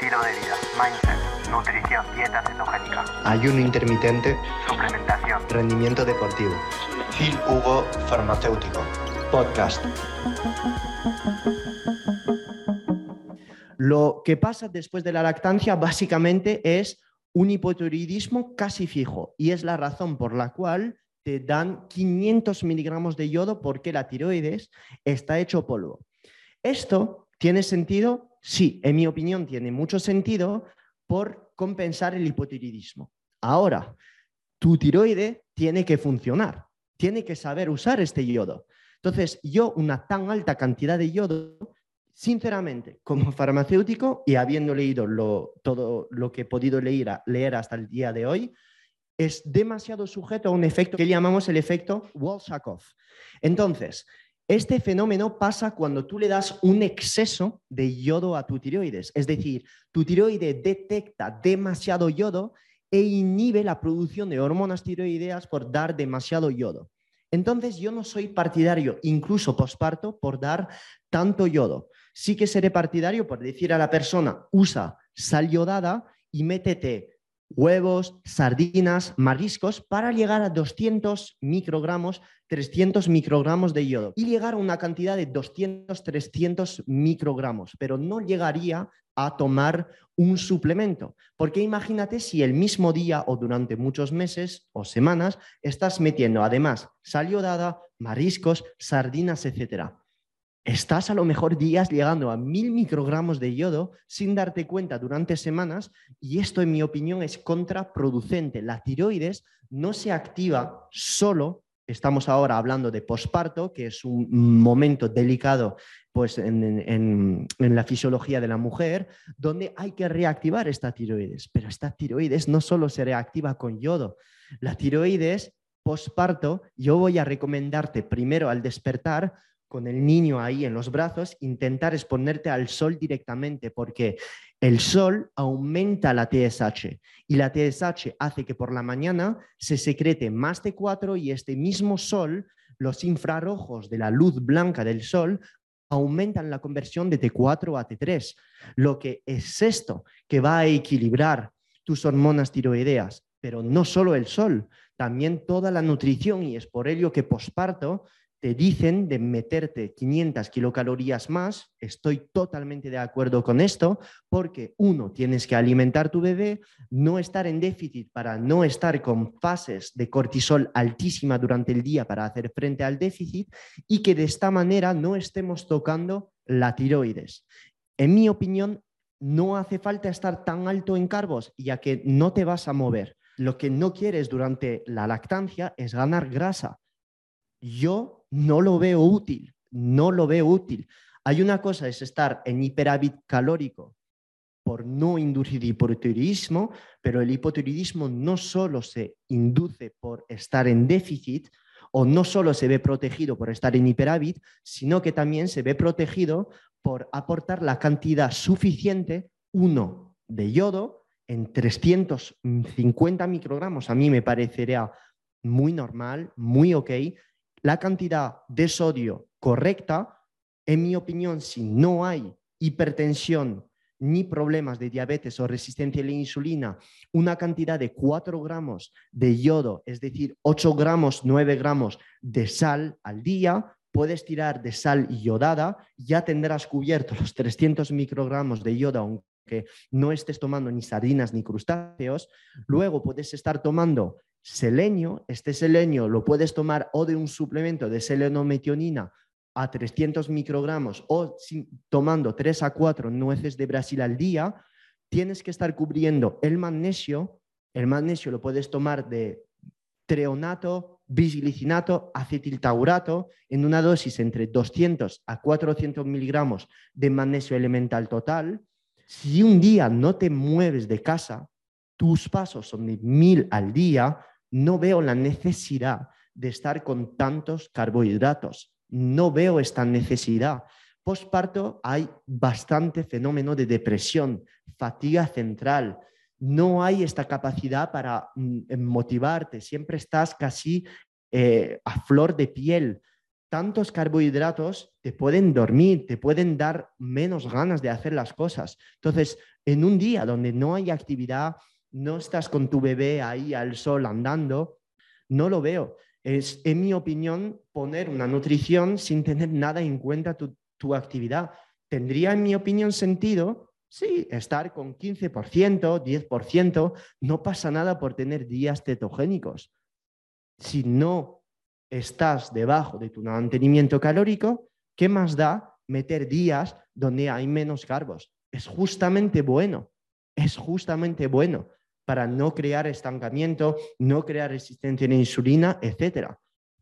estilo de vida, mindset, nutrición, dieta cetogénica, ayuno intermitente, suplementación, rendimiento deportivo. Phil Hugo Farmacéutico. Podcast. Lo que pasa después de la lactancia básicamente es un hipotiroidismo casi fijo y es la razón por la cual te dan 500 miligramos de yodo porque la tiroides está hecho polvo. Esto tiene sentido Sí, en mi opinión tiene mucho sentido por compensar el hipotiroidismo. Ahora, tu tiroide tiene que funcionar, tiene que saber usar este yodo. Entonces, yo una tan alta cantidad de yodo, sinceramente, como farmacéutico y habiendo leído todo lo que he podido leer, hasta el día de hoy, es demasiado sujeto a un efecto que llamamos el efecto Walsakov. Entonces, este fenómeno pasa cuando tú le das un exceso de yodo a tu tiroides, es decir, tu tiroide detecta demasiado yodo e inhibe la producción de hormonas tiroideas por dar demasiado yodo. Entonces yo no soy partidario, incluso posparto, por dar tanto yodo. Sí que seré partidario por decir a la persona, usa sal yodada y métete huevos, sardinas, mariscos, para llegar a 200 microgramos, 300 microgramos de yodo y llegar a una cantidad de 200, 300 microgramos, pero no llegaría a tomar un suplemento, porque imagínate si el mismo día o durante muchos meses o semanas estás metiendo además sal yodada, mariscos, sardinas, etcétera estás a lo mejor días llegando a mil microgramos de yodo sin darte cuenta durante semanas y esto en mi opinión es contraproducente. La tiroides no se activa solo, estamos ahora hablando de posparto, que es un momento delicado pues, en, en la fisiología de la mujer, donde hay que reactivar esta tiroides. Pero esta tiroides no solo se reactiva con yodo, la tiroides posparto, yo voy a recomendarte primero al despertar con el niño ahí en los brazos, intentar exponerte al sol directamente, porque el sol aumenta la TSH y la TSH hace que por la mañana se secrete más T4 y este mismo sol, los infrarrojos de la luz blanca del sol, aumentan la conversión de T4 a T3, lo que es esto que va a equilibrar tus hormonas tiroideas, pero no solo el sol, también toda la nutrición y es por ello que posparto te dicen de meterte 500 kilocalorías más, estoy totalmente de acuerdo con esto, porque uno, tienes que alimentar tu bebé, no estar en déficit para no estar con fases de cortisol altísima durante el día para hacer frente al déficit y que de esta manera no estemos tocando la tiroides. En mi opinión, no hace falta estar tan alto en carbos, ya que no te vas a mover. Lo que no quieres durante la lactancia es ganar grasa. Yo no lo veo útil, no lo veo útil. Hay una cosa, es estar en hiperávit calórico por no inducir hipotiroidismo, pero el hipotiroidismo no solo se induce por estar en déficit o no solo se ve protegido por estar en hiperávit, sino que también se ve protegido por aportar la cantidad suficiente, uno, de yodo en 350 microgramos. A mí me parecería muy normal, muy ok, la cantidad de sodio correcta, en mi opinión, si no hay hipertensión ni problemas de diabetes o resistencia a la insulina, una cantidad de 4 gramos de yodo, es decir, 8 gramos, 9 gramos de sal al día, puedes tirar de sal yodada, ya tendrás cubierto los 300 microgramos de yodo, aunque no estés tomando ni sardinas ni crustáceos. Luego puedes estar tomando selenio, este selenio lo puedes tomar o de un suplemento de selenometionina a 300 microgramos o tomando 3 a 4 nueces de Brasil al día, tienes que estar cubriendo el magnesio. El magnesio lo puedes tomar de treonato, bisglicinato, acetiltaurato en una dosis entre 200 a 400 miligramos de magnesio elemental total. Si un día no te mueves de casa, tus pasos son de 1000 al día, no veo la necesidad de estar con tantos carbohidratos. No veo esta necesidad. Postparto hay bastante fenómeno de depresión, fatiga central. No hay esta capacidad para mm, motivarte. Siempre estás casi eh, a flor de piel. tantos carbohidratos te pueden dormir, te pueden dar menos ganas de hacer las cosas. Entonces, en un día donde no hay actividad, no estás con tu bebé ahí al sol andando, no lo veo. Es, en mi opinión, poner una nutrición sin tener nada en cuenta tu, actividad. ¿Tendría, en mi opinión, sentido? Sí, estar con 15%, 10%, no pasa nada por tener días cetogénicos. Si no estás debajo de tu mantenimiento calórico, ¿qué más da meter días donde hay menos carbos? Es justamente bueno, es justamente bueno para no crear estancamiento, no crear resistencia a insulina, etc.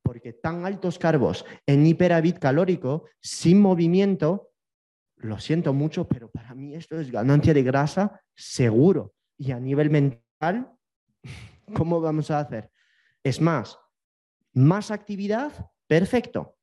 Porque tan altos carbos en hiperávit calórico, sin movimiento, lo siento mucho, pero para mí esto es ganancia de grasa seguro. Y a nivel mental, ¿cómo vamos a hacer? Es más, más actividad, perfecto.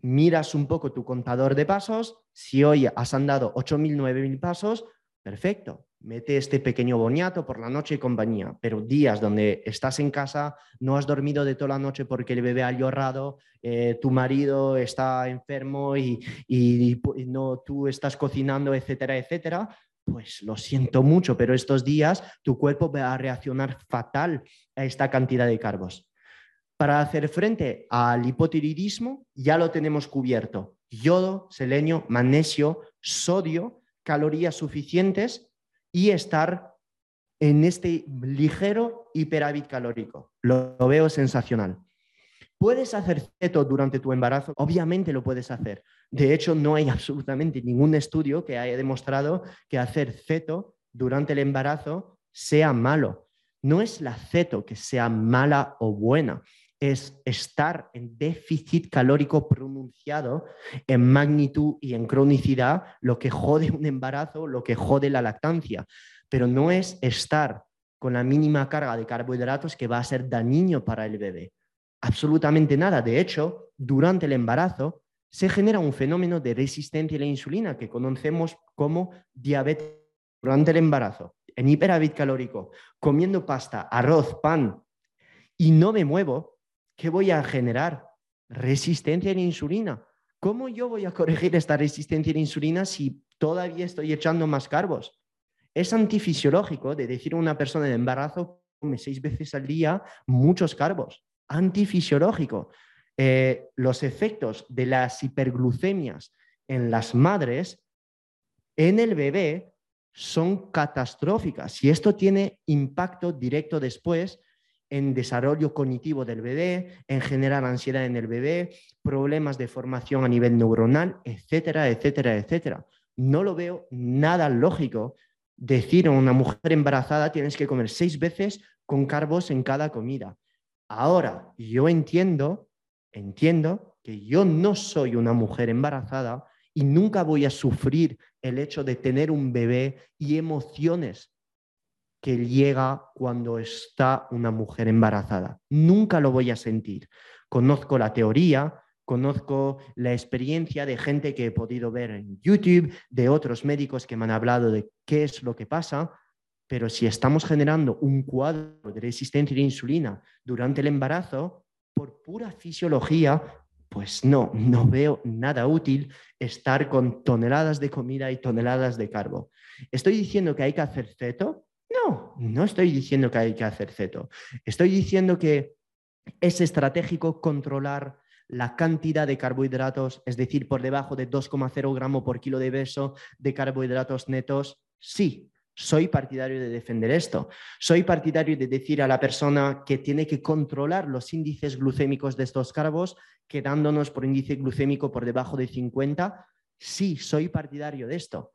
Miras un poco tu contador de pasos. Si hoy has andado 8.000, 9.000 pasos, perfecto. Mete este pequeño boniato por la noche y compañía. Pero días donde estás en casa, no has dormido de toda la noche porque el bebé ha llorado, eh, tu marido está enfermo y, y no, tú estás cocinando, etcétera, etcétera, pues lo siento mucho, pero estos días tu cuerpo va a reaccionar fatal a esta cantidad de carbos. Para hacer frente al hipotiroidismo ya lo tenemos cubierto. Yodo, selenio, magnesio, sodio, calorías suficientes y estar en este ligero hiperávit calórico. Lo, lo veo sensacional. ¿Puedes hacer ceto durante tu embarazo? Obviamente lo puedes hacer. De hecho, no hay absolutamente ningún estudio que haya demostrado que hacer ceto durante el embarazo sea malo. No es la ceto que sea mala o buena, es estar en déficit calórico pronunciado en magnitud y en cronicidad, lo que jode un embarazo, lo que jode la lactancia, pero no es estar con la mínima carga de carbohidratos que va a ser dañino para el bebé. Absolutamente nada. De hecho, durante el embarazo se genera un fenómeno de resistencia a la insulina que conocemos como diabetes durante el embarazo, en hiperávit calórico, comiendo pasta, arroz, pan y no me muevo, ¿qué voy a generar? Resistencia la insulina. ¿Cómo yo voy a corregir esta resistencia la insulina si todavía estoy echando más carbos? Es antifisiológico de decir a una persona de embarazo, come seis veces al día muchos carbos. Antifisiológico. Eh, los efectos de las hiperglucemias en las madres, en el bebé, son catastróficas y esto tiene impacto directo después en desarrollo cognitivo del bebé, en generar ansiedad en el bebé, problemas de formación a nivel neuronal, etcétera, etcétera, etcétera. No lo veo nada lógico decir a una mujer embarazada tienes que comer seis veces con carbos en cada comida. Ahora, yo entiendo, entiendo que yo no soy una mujer embarazada y nunca voy a sufrir el hecho de tener un bebé y emociones que llega cuando está una mujer embarazada. Nunca lo voy a sentir. Conozco la teoría, conozco la experiencia de gente que he podido ver en YouTube, de otros médicos que me han hablado de qué es lo que pasa, pero si estamos generando un cuadro de resistencia a insulina durante el embarazo, por pura fisiología, pues no, no veo nada útil estar con toneladas de comida y toneladas de carbo. Estoy diciendo que hay que hacer ceto, no, estoy diciendo que hay que hacer ceto. Estoy diciendo que es estratégico controlar la cantidad de carbohidratos, es decir, por debajo de 2,0 gramos por kilo de peso de carbohidratos netos. Sí, soy partidario de defender esto. Soy partidario de decir a la persona que tiene que controlar los índices glucémicos de estos carbos, quedándonos por índice glucémico por debajo de 50. Sí, soy partidario de esto.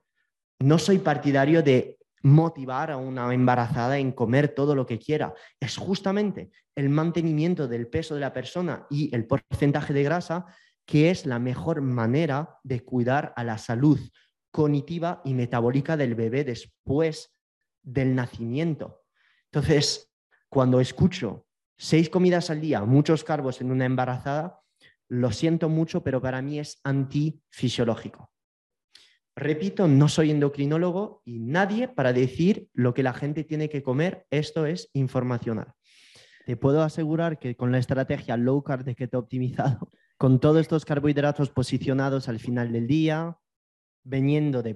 No soy partidario de motivar a una embarazada en comer todo lo que quiera. Es justamente el mantenimiento del peso de la persona y el porcentaje de grasa que es la mejor manera de cuidar a la salud cognitiva y metabólica del bebé después del nacimiento. Entonces, cuando escucho seis comidas al día, muchos carbos en una embarazada, lo siento mucho, pero para mí es antifisiológico. Repito, no soy endocrinólogo y nadie para decir lo que la gente tiene que comer. Esto es informacional. Te puedo asegurar que con la estrategia low carb de que te he optimizado, con todos estos carbohidratos posicionados al final del día, veniendo de,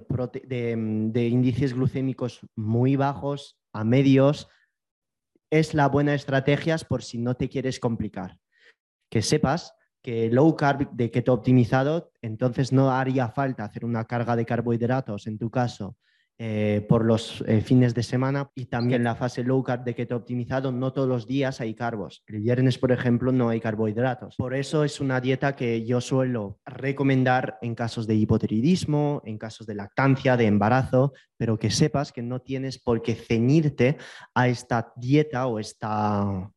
mm, de, índices glucémicos muy bajos a medios, es la buena estrategia por si no te quieres complicar. Que sepas que low carb de keto optimizado, entonces no haría falta hacer una carga de carbohidratos, en tu caso, eh, por los eh, fines de semana y también la fase low carb de keto optimizado, no todos los días hay carbos. El viernes, por ejemplo, no hay carbohidratos. Por eso es una dieta que yo suelo recomendar en casos de hipotiroidismo, en casos de lactancia, de embarazo, pero que sepas que no tienes por qué ceñirte a esta dieta o esta,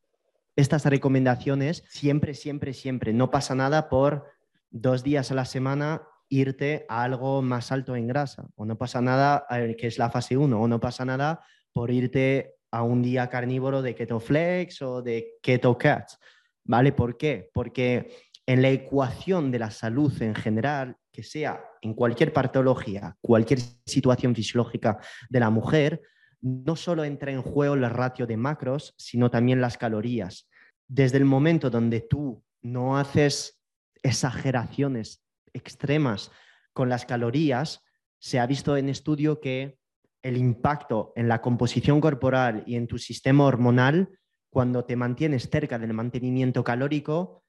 estas recomendaciones siempre, siempre, siempre. No pasa nada por dos días a la semana irte a algo más alto en grasa. O no pasa nada, que es la fase 1, o no pasa nada por irte a un día carnívoro de Keto Flex o de Keto Cats. ¿Vale? ¿Por qué? Porque en la ecuación de la salud en general, que sea en cualquier patología, cualquier situación fisiológica de la mujer, no solo entra en juego el ratio de macros, sino también las calorías. Desde el momento donde tú no haces exageraciones extremas con las calorías, se ha visto en estudio que el impacto en la composición corporal y en tu sistema hormonal, cuando te mantienes cerca del mantenimiento calórico,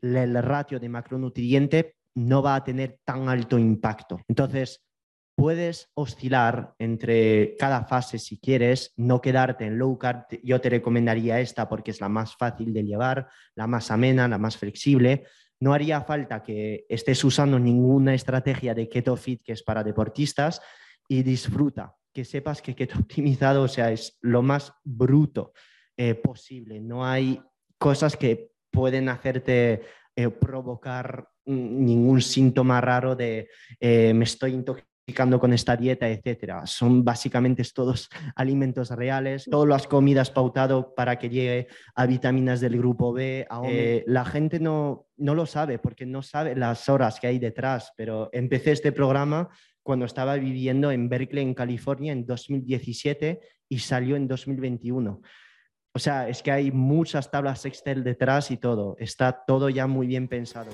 el ratio de macronutriente no va a tener tan alto impacto. Entonces, puedes oscilar entre cada fase si quieres, no quedarte en low carb. Yo te recomendaría esta porque es la más fácil de llevar, la más amena, la más flexible, no haría falta que estés usando ninguna estrategia de keto fit que es para deportistas y disfruta, que sepas que keto optimizado, o sea, es lo más bruto eh, posible. No hay cosas que pueden hacerte eh, provocar ningún síntoma raro de eh, me estoy intoxicando con esta dieta, etcétera. Son básicamente todos alimentos reales, todas las comidas pautado para que llegue a vitaminas del grupo B. Eh, la gente no, no lo sabe porque no sabe las horas que hay detrás, pero empecé este programa cuando estaba viviendo en Berkeley, en California, en 2017 y salió en 2021. O sea, es que hay muchas tablas Excel detrás y todo. Está todo ya muy bien pensado.